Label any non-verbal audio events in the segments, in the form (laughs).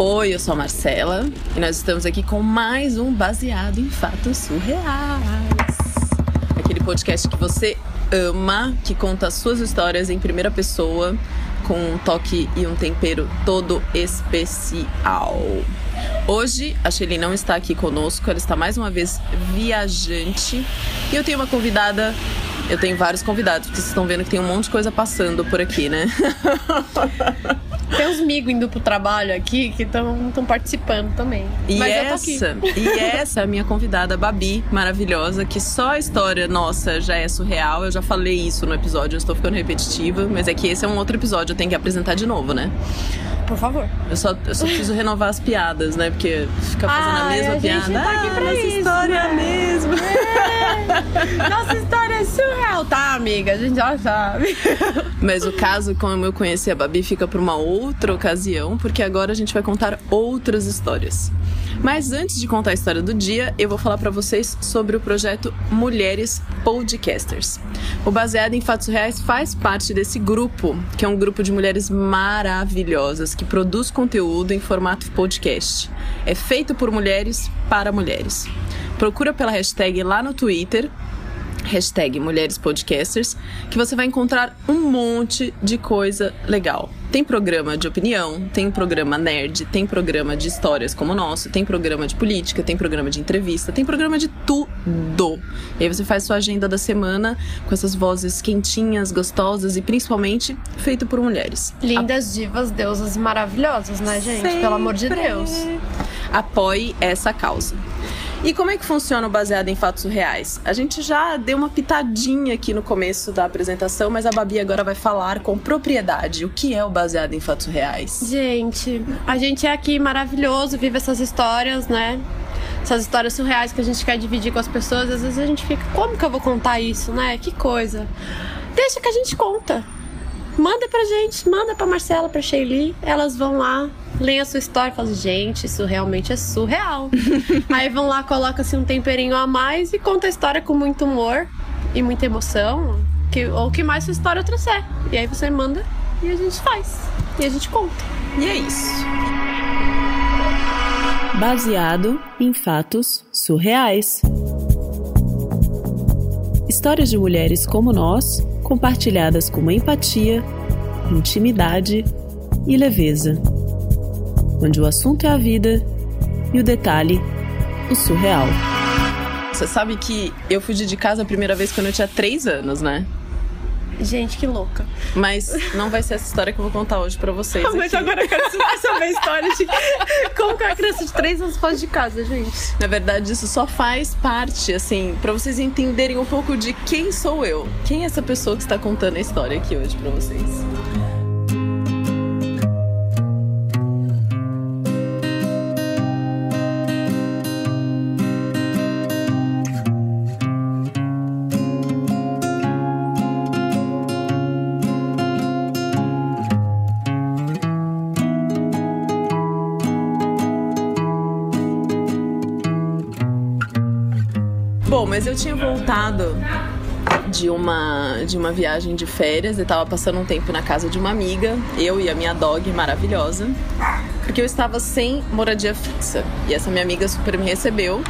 Oi, eu sou a Marcela e nós estamos aqui com mais um Baseado em Fatos Surreais. Aquele podcast que você ama, que conta as suas histórias em primeira pessoa, com um toque e um tempero todo especial. Hoje a Shelly não está aqui conosco, ela está mais uma vez viajante e eu tenho uma convidada. Eu tenho vários convidados, porque vocês estão vendo que tem um monte de coisa passando por aqui, né? (laughs) Tem uns amigos indo pro trabalho aqui que estão participando também. E Mas essa, e essa é a minha convidada, Babi, maravilhosa, que só a história nossa já é surreal. Eu já falei isso no episódio, eu estou ficando repetitiva, mas é que esse é um outro episódio, eu tenho que apresentar de novo, né? Por favor. Eu só, eu só preciso renovar as piadas, né? Porque fica fazendo a Ai, mesma a gente piada. tá aqui ah, pra nossa isso, história é a né? mesma. É. Nossa história é surreal, tá, amiga? A gente já sabe. Mas o caso, como eu conheci a Babi, fica para uma outra ocasião, porque agora a gente vai contar outras histórias. Mas antes de contar a história do dia, eu vou falar para vocês sobre o projeto Mulheres Podcasters. O Baseado em Fatos Reais faz parte desse grupo, que é um grupo de mulheres maravilhosas que produz conteúdo em formato podcast. É feito por mulheres para mulheres. Procura pela hashtag lá no Twitter hashtag Mulheres Podcasters, que você vai encontrar um monte de coisa legal. Tem programa de opinião, tem programa nerd, tem programa de histórias como o nosso, tem programa de política, tem programa de entrevista, tem programa de tudo. E aí você faz sua agenda da semana com essas vozes quentinhas, gostosas e principalmente feito por mulheres. Lindas divas, deusas maravilhosas, né, gente? Pelo amor de Sempre. Deus. Apoie essa causa. E como é que funciona o baseado em fatos reais? A gente já deu uma pitadinha aqui no começo da apresentação, mas a Babi agora vai falar com propriedade o que é o baseado em fatos reais. Gente, a gente é aqui maravilhoso, vive essas histórias, né? Essas histórias surreais que a gente quer dividir com as pessoas. Às vezes a gente fica, como que eu vou contar isso, né? Que coisa. Deixa que a gente conta. Manda pra gente, manda pra Marcela, pra Sheili. Elas vão lá, leem a sua história e falam, gente, isso realmente é surreal. (laughs) Aí vão lá, colocam assim um temperinho a mais e conta a história com muito humor e muita emoção. Que, ou o que mais sua história trouxer. E aí você manda e a gente faz. E a gente conta. E é isso. Baseado em fatos surreais. Histórias de mulheres como nós, compartilhadas com empatia, intimidade e leveza. Onde o assunto é a vida e o detalhe, o surreal. Você sabe que eu fugi de casa a primeira vez quando eu tinha 3 anos, né? Gente, que louca. Mas não vai ser essa história que eu vou contar hoje pra vocês. Mas aqui. agora eu quero (laughs) saber a história de como que a criança de 3 anos foge de casa, gente. Na verdade, isso só faz parte, assim, pra vocês entenderem um pouco de quem sou eu. Quem é essa pessoa que está contando a história aqui hoje pra vocês. Bom, mas eu tinha voltado de uma de uma viagem de férias e tava passando um tempo na casa de uma amiga, eu e a minha dog maravilhosa, porque eu estava sem moradia fixa. E essa minha amiga super me recebeu.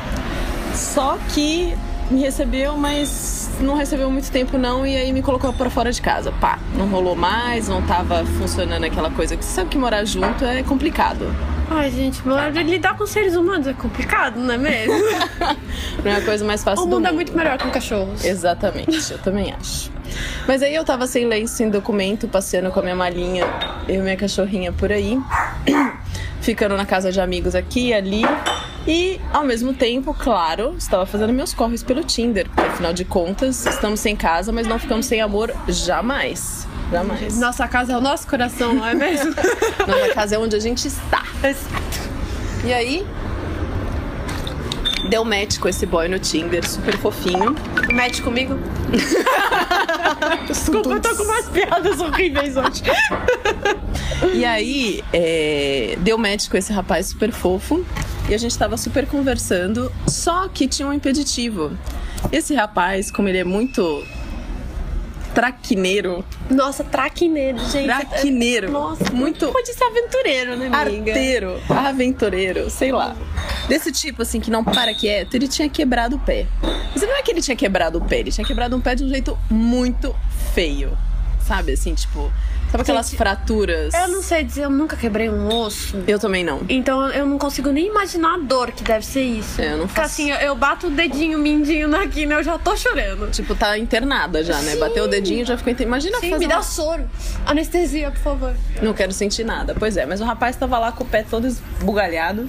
Só que me recebeu, mas não recebeu muito tempo não e aí me colocou pra fora de casa. Pá, não rolou mais, não tava funcionando aquela coisa que você sabe que morar junto é complicado. Ai, gente, morar- lidar com seres humanos é complicado, não é mesmo? (laughs) Não é a coisa mais fácil o do mundo mundo. é muito melhor com cachorros. Exatamente, eu também acho. Mas aí eu tava sem lenço, sem documento, passeando com a minha malinha, e minha cachorrinha por aí, (clears throat) ficando na casa de amigos aqui e ali. E ao mesmo tempo, claro, estava fazendo meus corres pelo Tinder, porque afinal de contas, estamos sem casa, mas não ficamos sem amor jamais. Jamais. Nossa casa é o nosso coração, não é mesmo? (laughs) Nossa casa é onde a gente está. Exato. E aí, deu match com esse boy no Tinder, super fofinho. Mete comigo. (laughs) Desculpa, eu tô com umas piadas horríveis hoje. E aí, é, deu match com esse rapaz super fofo. E a gente tava super conversando, só que tinha um impeditivo. Esse rapaz, como ele é muito traquineiro. Nossa, traquineiro, gente. Traquineiro. Nossa, muito pode ser aventureiro, né, amiga? arteiro, aventureiro, sei lá. Desse tipo, assim, que não para quieto, ele tinha quebrado o pé. Mas não é que ele tinha quebrado o pé, ele tinha quebrado um pé de um jeito muito feio. Sabe, assim, tipo... Sabe aquelas Gente, fraturas? Eu não sei dizer, eu nunca quebrei um osso. Eu também não. Então eu não consigo nem imaginar a dor que deve ser isso. É, eu não faço. assim, eu- eu bato o dedinho, mindinho na quina, eu já tô chorando. Tipo, tá internada já, né? Sim. Bateu o dedinho já ficou internada. Imagina Sim, fazer me dá uma- soro. Anestesia, por favor. Não quero sentir nada. Pois é, mas o rapaz tava lá com o pé todo esbugalhado.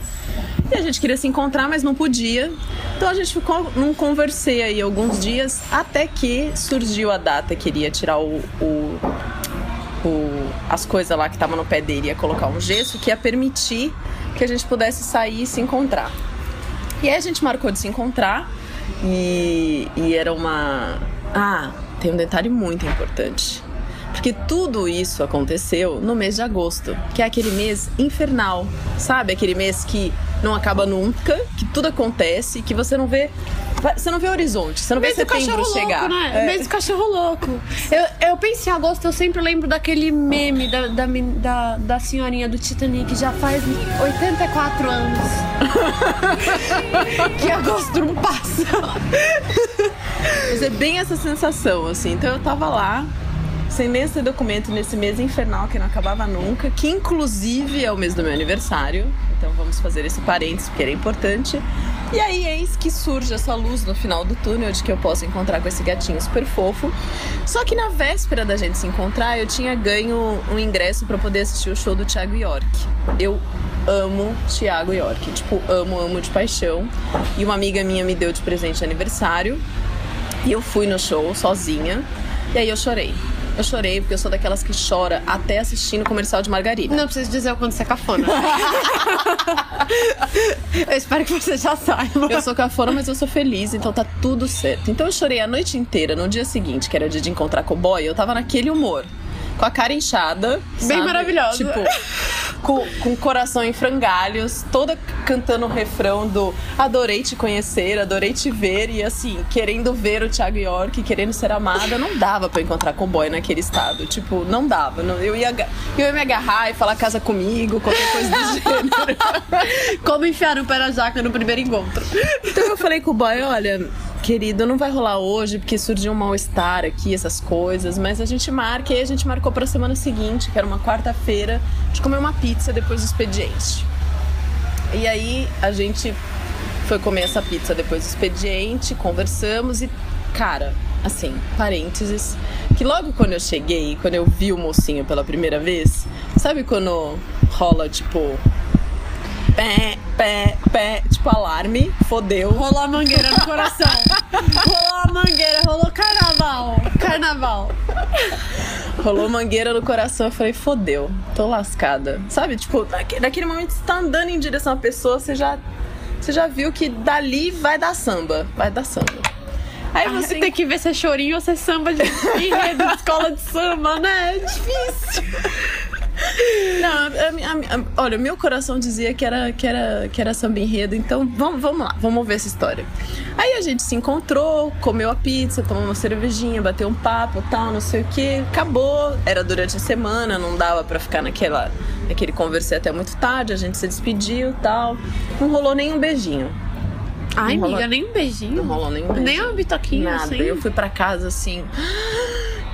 E a gente queria se encontrar, mas não podia. Então a gente ficou num conversei aí alguns dias, até que surgiu a data que iria tirar o. o- o- as coisas lá que estavam no pé dele, ia colocar um gesso que ia permitir que a gente pudesse sair e se encontrar. E aí a gente marcou de se encontrar e, e era uma. Ah, tem um detalhe muito importante. Porque tudo isso aconteceu no mês de agosto, que é aquele mês infernal, sabe? Aquele mês que não acaba nunca, que tudo acontece, que você não vê. Você não vê horizonte, você não vê Mês setembro cachorro chegar. louco, né? É. Mês do cachorro louco. Eu, eu penso em agosto, eu sempre lembro daquele meme da, da, da, da senhorinha do Titanic, já faz 84 anos. (laughs) que agosto não passa. Mas é bem essa sensação, assim. Então eu tava lá, sem nem esse documento, nesse mês infernal que não acabava nunca, que inclusive é o mês do meu aniversário. Então vamos fazer esse parênteses, porque era importante. E aí, eis que surge essa luz no final do túnel de que eu posso encontrar com esse gatinho super fofo. Só que na véspera da gente se encontrar, eu tinha ganho um ingresso para poder assistir o show do Thiago York. Eu amo Thiago York. Tipo, amo, amo de paixão. E uma amiga minha me deu de presente de aniversário. E eu fui no show sozinha. E aí eu chorei. Eu chorei porque eu sou daquelas que chora até assistindo comercial de margarina. Não preciso dizer o quanto você é cafona. (laughs) eu espero que você já saiba. Eu sou cafona, mas eu sou feliz, então tá tudo certo. Então eu chorei a noite inteira. No dia seguinte, que era o dia de encontrar com o boy, eu tava naquele humor. Com a cara inchada. Bem sabe? maravilhosa. Tipo, com, com o coração em frangalhos, toda cantando o refrão do Adorei te conhecer, adorei te ver. E assim, querendo ver o Thiago York, querendo ser amada. Não dava pra eu encontrar com o boy naquele estado. Tipo, não dava. Não- Eu ia, eu ia me agarrar e falar casa comigo, qualquer coisa do (laughs) gênero. Como enfiar um pé na jaca no primeiro encontro. Então eu falei com o boy, olha, querido, não vai rolar hoje porque surgiu um mal-estar aqui, essas coisas, mas a gente marca e a gente marcou pra semana seguinte, que era uma quarta-feira, de comer uma pizza depois do expediente. E aí a gente foi comer essa pizza depois do expediente, conversamos e, cara, assim, parênteses, que logo quando eu cheguei, quando eu vi o mocinho pela primeira vez, sabe quando rola tipo pé, pé, pé, tipo alarme, fodeu. Rolou a mangueira no coração. Rolou a mangueira, rolou carnaval. Carnaval. Rolou mangueira no coração, eu falei, fodeu, tô lascada. Sabe, tipo, naque- naquele momento você tá andando em direção à pessoa, você já, você já viu que dali vai dar samba, vai dar samba. Aí Você você tem que ver se é chorinho ou se é samba de (laughs) enredo de escola de samba, né? É difícil. Não, a- a- a- olha, meu coração dizia que era, que era, que era samba enredo, então vamos, vamos lá, vamos ver essa história. Aí a gente se encontrou, comeu a pizza, tomou uma cervejinha, bateu um papo tal, não sei o que, acabou. Era durante a semana, não dava pra ficar naquela, naquele conversei até muito tarde, a gente se despediu tal. Não rolou nenhum beijinho. Ai, Não amiga, nem um beijinho. Não rolou nenhum beijinho. Nem um bitoquinho, Nada. assim. Eu fui pra casa assim.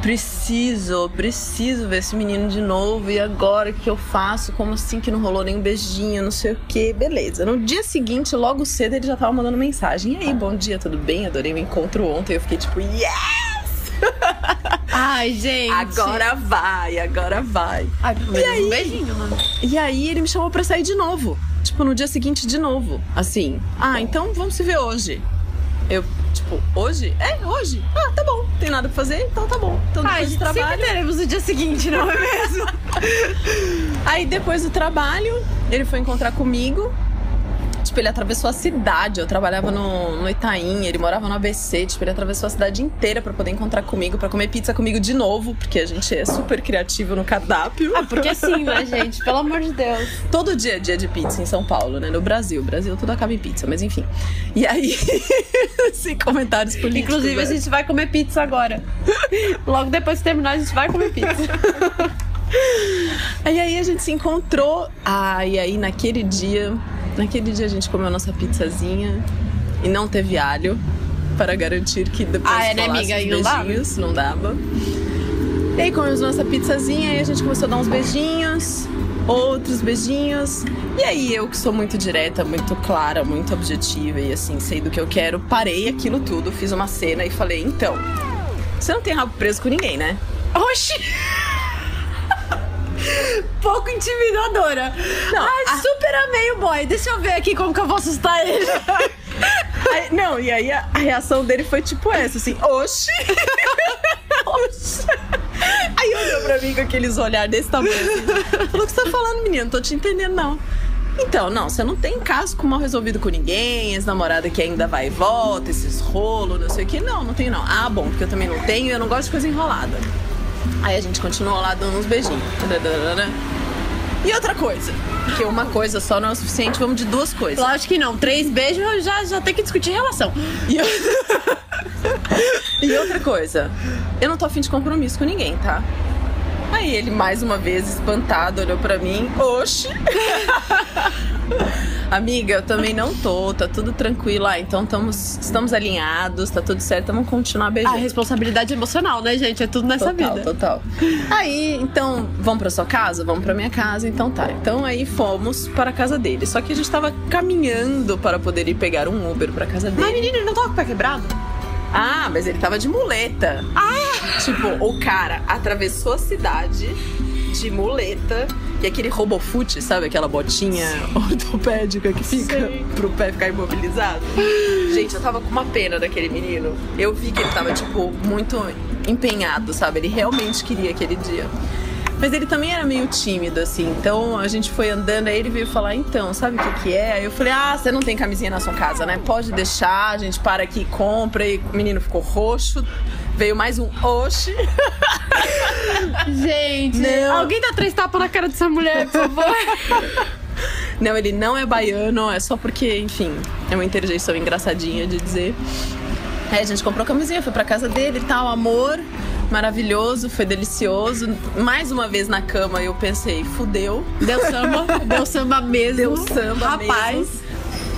Preciso, preciso ver esse menino de novo. E agora o que eu faço? Como assim que não rolou nenhum beijinho? Não sei o que. Beleza. No dia seguinte, logo cedo, ele já tava mandando mensagem. E aí, bom dia, tudo bem? Adorei o encontro ontem. Eu fiquei tipo, yes! (laughs) Ai, gente. Agora vai, agora vai. Ai, pelo menos um beijinho, né? E aí ele me chamou pra sair de novo. Tipo, no dia seguinte de novo. Assim, ah, então vamos se ver hoje. Eu, tipo, hoje? É, hoje. Ah, tá bom. Tem nada pra fazer? Então tá bom. Então depois Ai, do sempre trabalho. teremos o dia seguinte, não é mesmo? (laughs) Aí depois do trabalho, ele foi encontrar comigo. Tipo, ele atravessou a cidade. Eu trabalhava no, no Itaim, ele morava no ABC. Tipo, ele atravessou a cidade inteira pra poder encontrar comigo, pra comer pizza comigo de novo, porque a gente é super criativo no cardápio. Ah, porque sim, né, gente? Pelo amor de Deus. (laughs) Todo dia é dia de pizza em São Paulo, né? No Brasil. Brasil tudo acaba em pizza, mas enfim. E aí, (laughs) sem comentários políticos. Inclusive, né? a gente vai comer pizza agora. Logo depois de terminar, a gente vai comer pizza. (laughs) E aí a gente se encontrou. Ah, e aí naquele dia, naquele dia a gente comeu a nossa pizzazinha e não teve alho para garantir que depois Ah, é, né, amiga? os E não dava? beijinhos, não dava. E aí comemos nossa pizzazinha e a gente começou a dar uns beijinhos, outros beijinhos. E aí eu que sou muito direta, muito clara, muito objetiva e assim, sei do que eu quero, parei aquilo tudo, fiz uma cena e falei, então, você não tem rabo preso com ninguém, né? Oxi! (laughs) Pouco intimidadora. Não, Ai, a- super amei o boy. Deixa eu ver aqui como que eu vou assustar ele. (laughs) Aí- não, e aí a, a reação dele foi tipo essa, assim, oxi! (laughs) oxi! Aí olhou pra mim com aqueles olhares desse tamanho, assim, falou, o que você tá falando, menino? Não tô te entendendo, não. Então, não, você não tem caso com mal resolvido com ninguém, ex-namorada que ainda vai e volta, esses rolos, não sei o que. Não, não tenho não. Ah, bom, porque eu também não tenho e eu não gosto de coisa enrolada. Aí a gente continuou lá dando uns beijinhos. E outra coisa, que uma coisa só não é o suficiente, vamos de duas coisas. Lógico que não. Três beijos já, já tem que discutir relação. E, outra... (laughs) e outra coisa, eu não tô afim de compromisso com ninguém, tá? Aí ele, mais uma vez, espantado, olhou pra mim. Oxi! (laughs) Amiga, eu também não tô, tá tudo tranquilo. Ah, então tamos, estamos alinhados, tá tudo certo, vamos continuar A beijando. responsabilidade emocional, né, gente? É tudo nessa Total, vida. total. Aí, então, vamos pra sua casa? Vamos pra minha casa, então tá. Então aí fomos para a casa dele. Só que a gente tava caminhando para poder ir pegar um Uber pra casa dele. Mas menino, ele não tava com o pé quebrado? Ah, mas ele tava de muleta. Ah! Tipo, o cara atravessou a cidade de muleta e aquele robofoot, sabe? Aquela botinha ortopédica que fica pro pé ficar imobilizado. Gente, eu tava com uma pena daquele menino. Eu vi que ele tava, tipo, muito empenhado, sabe? Ele realmente queria aquele dia. Mas ele também era meio tímido, assim. Então a gente foi andando, aí ele veio falar, então, sabe o que que é? Aí eu falei, ah, você não tem camisinha na sua casa, né? Pode deixar, a gente para aqui e compra. E o menino ficou roxo. Veio mais um oxe. (laughs) Gente, Não. alguém dá três tapas na cara dessa mulher, por favor. (laughs) Não, ele não é baiano, é só porque, enfim, é uma interjeição engraçadinha de dizer. Aí a gente comprou camisinha, foi pra casa dele e tal, amor, maravilhoso, foi delicioso. Mais uma vez na cama eu pensei, fudeu. Deu samba, deu samba mesmo. Deu samba Rapaz. mesmo.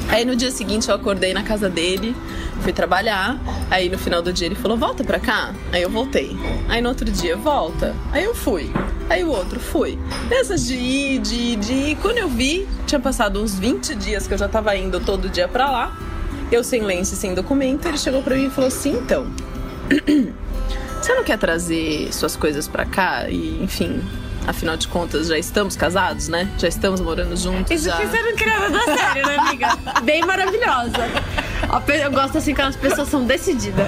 Aí no dia seguinte eu acordei na casa dele, fui trabalhar. Aí no final do dia ele falou: Volta pra cá. Aí eu voltei. Aí no outro dia, volta. Aí eu fui. Aí o outro, fui. Nessas de ir, de ir, de ir. Quando eu vi, tinha passado uns 20 dias que eu já tava indo todo dia pra lá. Eu sem lenço e sem documento. Ele chegou pra mim e falou assim: Então. (clears throat) Você não quer trazer suas coisas pra cá? E, enfim, afinal de contas, já estamos casados, né? Já estamos morando juntos. Isso já... que você não queria nada sério, né, amiga? Bem maravilhosa. Eu gosto assim quando as pessoas são decididas.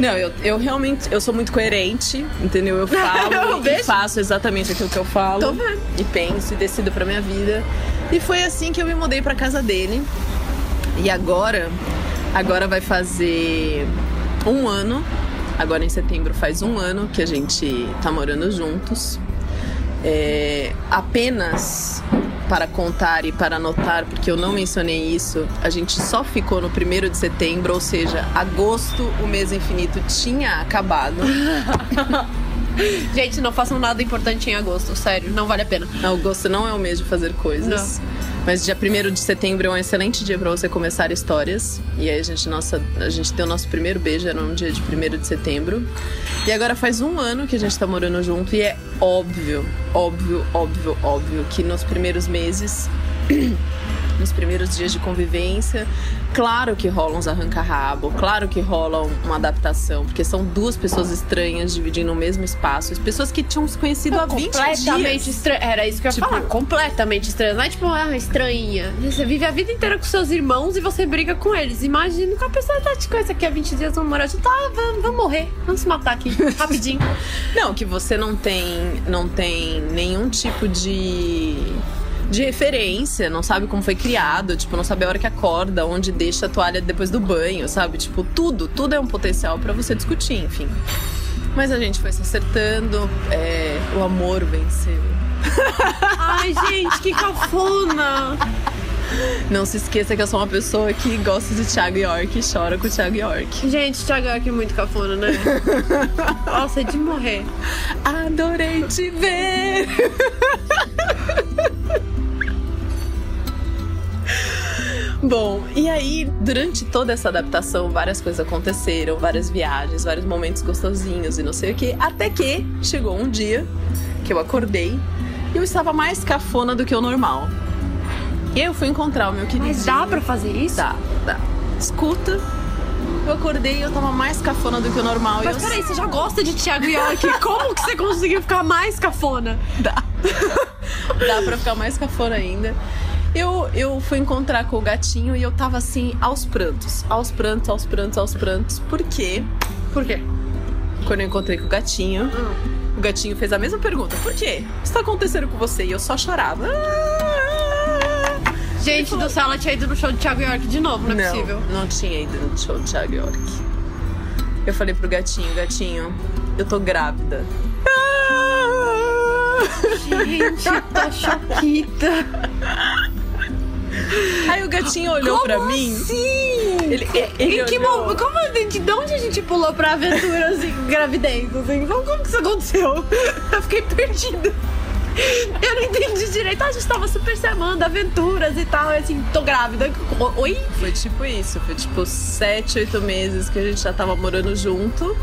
Não, eu, eu realmente eu sou muito coerente, entendeu? Eu (laughs) falo Eu e vejo. faço exatamente aquilo que eu falo. Tô vendo. E penso e decido pra minha vida. E foi assim que eu me mudei pra casa dele. E agora, agora vai fazer um ano. Agora em setembro faz um ano que a gente tá morando juntos. É, apenas para contar e para anotar, porque eu não mencionei isso, a gente só ficou no primeiro de setembro, ou seja, agosto, o mês infinito tinha acabado. (laughs) Gente, não façam nada importante em agosto, sério, não vale a pena. Agosto não é o mês de fazer coisas. Mas dia 1 de setembro é um excelente dia para você começar histórias. E aí a gente, nossa, a gente deu nosso primeiro beijo, era no dia de 1 de setembro. E agora faz um ano que a gente tá morando junto e é óbvio, óbvio, óbvio, óbvio que nos primeiros meses, nos primeiros dias de convivência, claro que rola uns arranca-rabo, claro que rola uma adaptação, porque são duas pessoas estranhas dividindo o mesmo espaço, as pessoas que tinham se conhecido há 20 completamente dias. estranho. Era isso que eu ia Tipo- falar. Completamente estranho. Não é tipo, ah, estranha. Você vive a vida inteira com seus irmãos e você briga com eles. Imagina que a pessoa tá te conhece aqui há 20 dias, vamos morar junto. Tá, vamos, vamos morrer. Vamos se matar aqui, (laughs) rapidinho. Não, que você não tem, não tem nenhum tipo de de referência, não sabe como foi criado, tipo, não sabe a hora que acorda, onde deixa a toalha depois do banho, sabe? Tipo, tudo, tudo é um potencial para você discutir, enfim. Mas a gente foi se acertando, é, o amor venceu. (laughs) Ai, gente, que cafona! Não se esqueça que eu sou uma pessoa que gosta de Thiago York e chora com o Thiago York. Gente, Thiago York é muito cafona, né? (laughs) Nossa, é de morrer. Adorei te ver! (laughs) Bom, e aí, durante toda essa adaptação, várias coisas aconteceram, várias viagens, vários momentos gostosinhos e não sei o que, até que chegou um dia que eu acordei e eu estava mais cafona do que o normal. E eu fui encontrar o meu querido. Mas dá pra fazer isso? Dá, dá. Escuta. Eu acordei e eu tava mais cafona do que o normal. Mas eu... peraí, você já gosta de Thiago York? (laughs) Como que você conseguiu ficar mais cafona? Dá. (laughs) Dá pra ficar mais cafona ainda. Eu, eu fui encontrar com o gatinho e eu tava assim, aos prantos. Aos prantos, aos prantos, aos prantos. Por quê? Por quê? Quando eu encontrei com o gatinho, o gatinho fez a mesma pergunta. Por quê? O que está acontecendo com você? E eu só chorava. Gente do céu, ela tinha ido no show de Thiago York de novo, não é possível. Não tinha ido no show de Thiago York. Eu falei pro gatinho, gatinho, eu tô grávida. Gente, tá (laughs) choquita. Aí o gatinho olhou pra mim. Assim? Ele, ele em que olhou- momento? Como gente, de onde a gente pulou pra aventuras (laughs) e gravidez? Assim? Como, como que isso aconteceu? (laughs) Eu fiquei perdida. Eu não entendi direito. A gente tava super se amando, aventuras e tal. E assim, tô grávida. Oi? Foi tipo isso, foi tipo sete, oito meses que a gente já tava morando junto,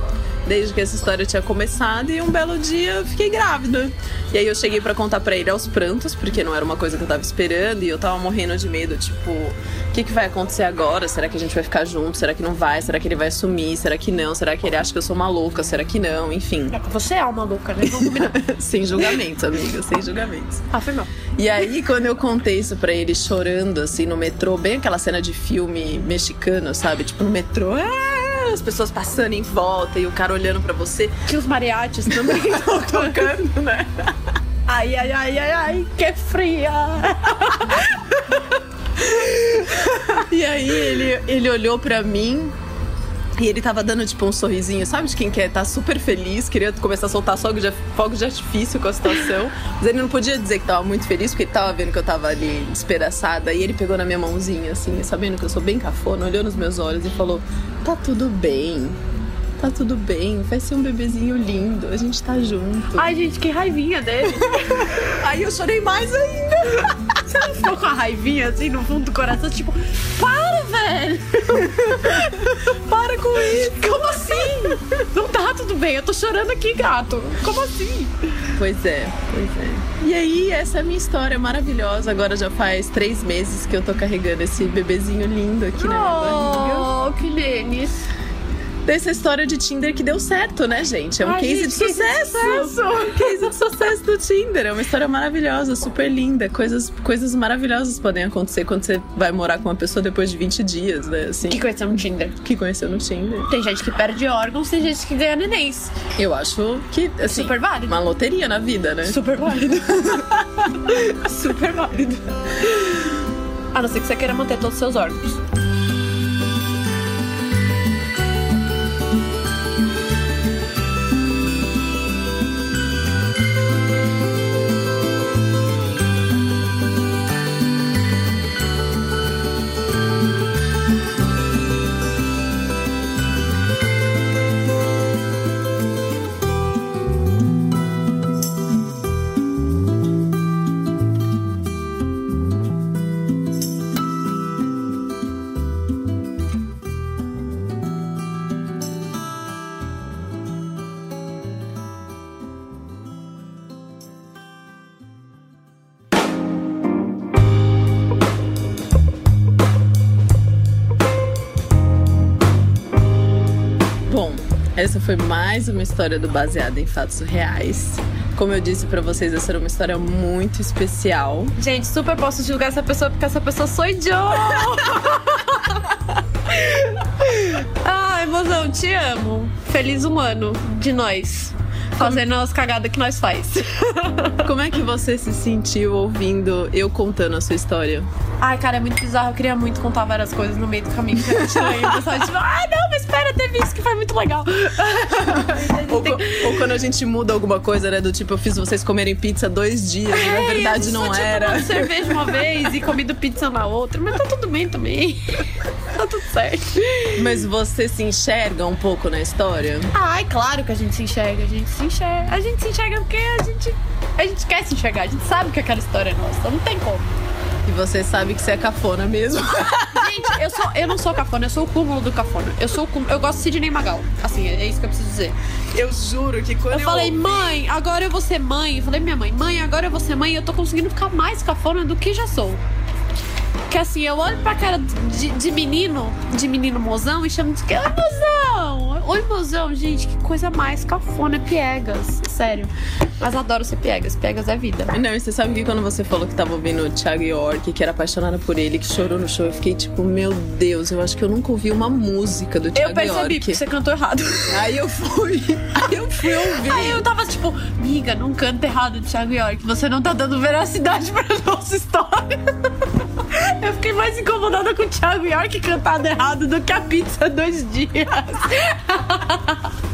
desde que essa história tinha começado, e um belo dia eu fiquei grávida. E aí eu cheguei pra contar pra ele aos prantos, porque não era uma coisa que eu tava esperando, e eu tava morrendo de medo, tipo, o que, que vai acontecer agora? Será que a gente vai ficar junto? Será que não vai? Será que ele vai sumir? Será que não? Será que ele acha que eu sou uma louca? Será que não? Enfim. Você é uma louca, né? (laughs) Sem julgamentos, amiga, sem julgamentos. Ah, foi mal. E aí, quando eu contei isso pra ele chorando, assim, no metrô, bem aquela cena de filme mexicano, sabe? Tipo, no metrô, "Ah", as pessoas passando em volta e o cara olhando pra você, Tinha os mariachis (laughs) também. tocando, né? ai, ai, ai, ai, ai, que fria. (laughs) E aí, ele, ele olhou pra mim e ele tava dando, tipo, um sorrisinho, sabe? De quem quer tá super feliz, queria começar a soltar fogo de, fogo de artifício com a situação. (laughs) Mas ele não podia dizer que tava muito feliz, porque ele tava vendo que eu tava ali despedaçada. E ele pegou na minha mãozinha, assim, sabendo que eu sou bem cafona, olhou nos meus olhos e falou: Tá tudo bem. Tá tudo bem, vai ser um bebezinho lindo, a gente tá junto. Ai, gente, que raivinha dele. (laughs) Aí eu chorei mais ainda. (laughs) Você não ficou com a raivinha assim no fundo do coração? Tipo, para, velho! (laughs) Para com isso. Como assim? Não tá tudo bem, eu tô chorando aqui, gato. Como assim? Pois é, pois é. E aí, essa é a minha história maravilhosa. Agora já faz três meses que eu tô carregando esse bebezinho lindo aqui na minha barriga. Oh, que deles. Dessa história de Tinder que deu certo, né, gente? É um Ai, case, gente, de sucesso. sucesso. Um case de sucesso do Tinder. É uma história maravilhosa, super linda. Coisas, coisas maravilhosas podem acontecer quando você vai morar com uma pessoa depois de 20 dias, né? Assim, Que conheceu no Tinder. que conheceu no Tinder. Tem gente que perde órgãos, tem gente que ganha nenéns. Eu acho que, assim, Super válido. uma loteria na vida, né? Super válido. (laughs) Super válido. A não ser que você queira manter todos os seus órgãos. Foi mais uma história do Baseada em Fatos Reais. Como eu disse pra vocês, essa era uma história muito especial. Gente, super posso julgar essa pessoa porque essa pessoa sou eu. (laughs) Ai, mozão, te amo. Feliz um ano de nós. fazendo as cagadas que nós faz. Como é que você se sentiu ouvindo eu contando a sua história? Ai, cara, é muito bizarro. Eu queria muito contar várias coisas no meio do caminho que a gente lembra. Pessoal, tipo, ah, não, mas espera, teve isso que foi muito legal. (laughs) ou, ou, quando a gente muda alguma coisa, né? Do tipo, eu fiz vocês comerem pizza dois dias é, e na verdade não era. Eu cerveja uma vez e comido pizza na outra, mas tá tudo bem também. (laughs) tá tudo certo. Mas você se enxerga um pouco na história? Ai, claro que a gente se enxerga. A gente se enxerga. A gente se enxerga porque a gente, a gente quer se enxergar. A gente sabe que aquela história é nossa. Não tem como. E você sabe que você é cafona mesmo. (laughs) Gente, eu, sou, eu não sou cafona, eu sou o cúmulo do cafona. Eu sou o eu gosto de Sidney Magal. Assim, é isso que eu preciso dizer. Eu juro que quando eu. Eu falei, ouvi... mãe, agora eu vou ser mãe. Eu falei, minha mãe, mãe, agora eu vou ser mãe. Eu tô conseguindo ficar mais cafona do que já sou. Que assim, eu olho pra cara de, de menino, de menino mozão, e chamo de que? Oi, mozão! Oi, mozão, gente, que coisa mais cafona, é piegas. Sério. Mas adoro ser piegas, piegas é vida. Não, e você sabe que quando você falou que tava ouvindo o Thiago York, que era apaixonada por ele, que chorou no show, eu fiquei tipo, meu Deus, eu acho que eu nunca ouvi uma música do Thiago York. Eu percebi, porque você cantou errado. Aí eu fui, aí eu fui ouvir. Aí eu tava tipo, miga, não canta errado do Thiago York, você não tá dando veracidade pra (laughs) nossa história. Eu fiquei mais incomodada com o Thiago York cantado errado do que a pizza dois dias. (laughs)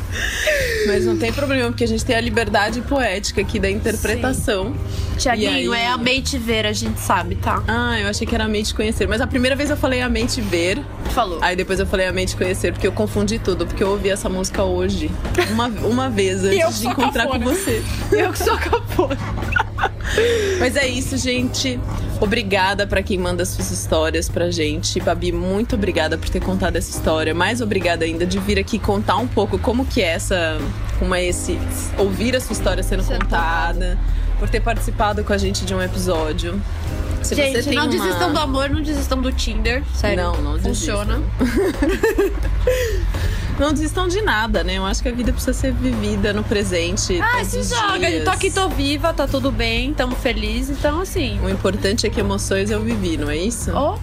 Mas não tem problema, porque a gente tem a liberdade poética aqui da interpretação. Tiaguinho, aí... é amei te ver, a gente sabe, tá? Ah, eu achei que era amei te conhecer. Mas a primeira vez eu falei amei te ver. Falou. Aí depois eu falei amei te conhecer, porque eu confundi tudo. Porque eu ouvi essa música hoje, uma, uma vez, (laughs) antes de encontrar cafona. com você. Eu que sou cafona. (laughs) Mas é isso, gente. Obrigada para quem manda suas histórias pra gente. Babi, muito obrigada por ter contado essa história. Mais obrigada ainda de vir aqui contar um pouco como que é essa, como é esse ouvir a sua história sendo Você contada, por ter participado com a gente de um episódio. Se gente, não uma... desistam do amor, não desistam do Tinder. Sério. Não, não Funciona. (laughs) não desistam de nada, né? Eu acho que a vida precisa ser vivida no presente. Ah, se joga. Tô aqui, tô viva, tá tudo bem, tamo feliz. Então, assim. O importante é que emoções eu vivi, não é isso? Oh.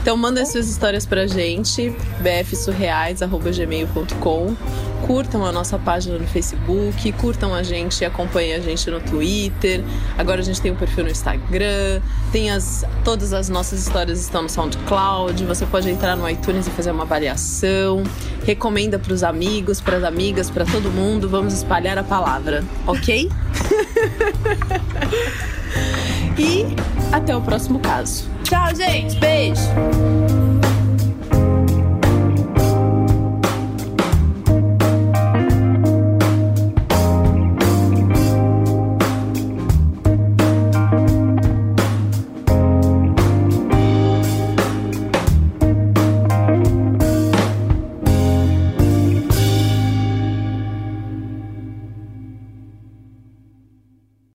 Então manda suas histórias pra gente, bfsurreais.gmail.com curtam a nossa página no Facebook, curtam a gente acompanhem a gente no Twitter. Agora a gente tem um perfil no Instagram, tem as todas as nossas histórias estão no SoundCloud. Você pode entrar no iTunes e fazer uma avaliação. Recomenda para os amigos, para as amigas, para todo mundo. Vamos espalhar a palavra, ok? (laughs) e até o próximo caso. Tchau, gente. Beijo.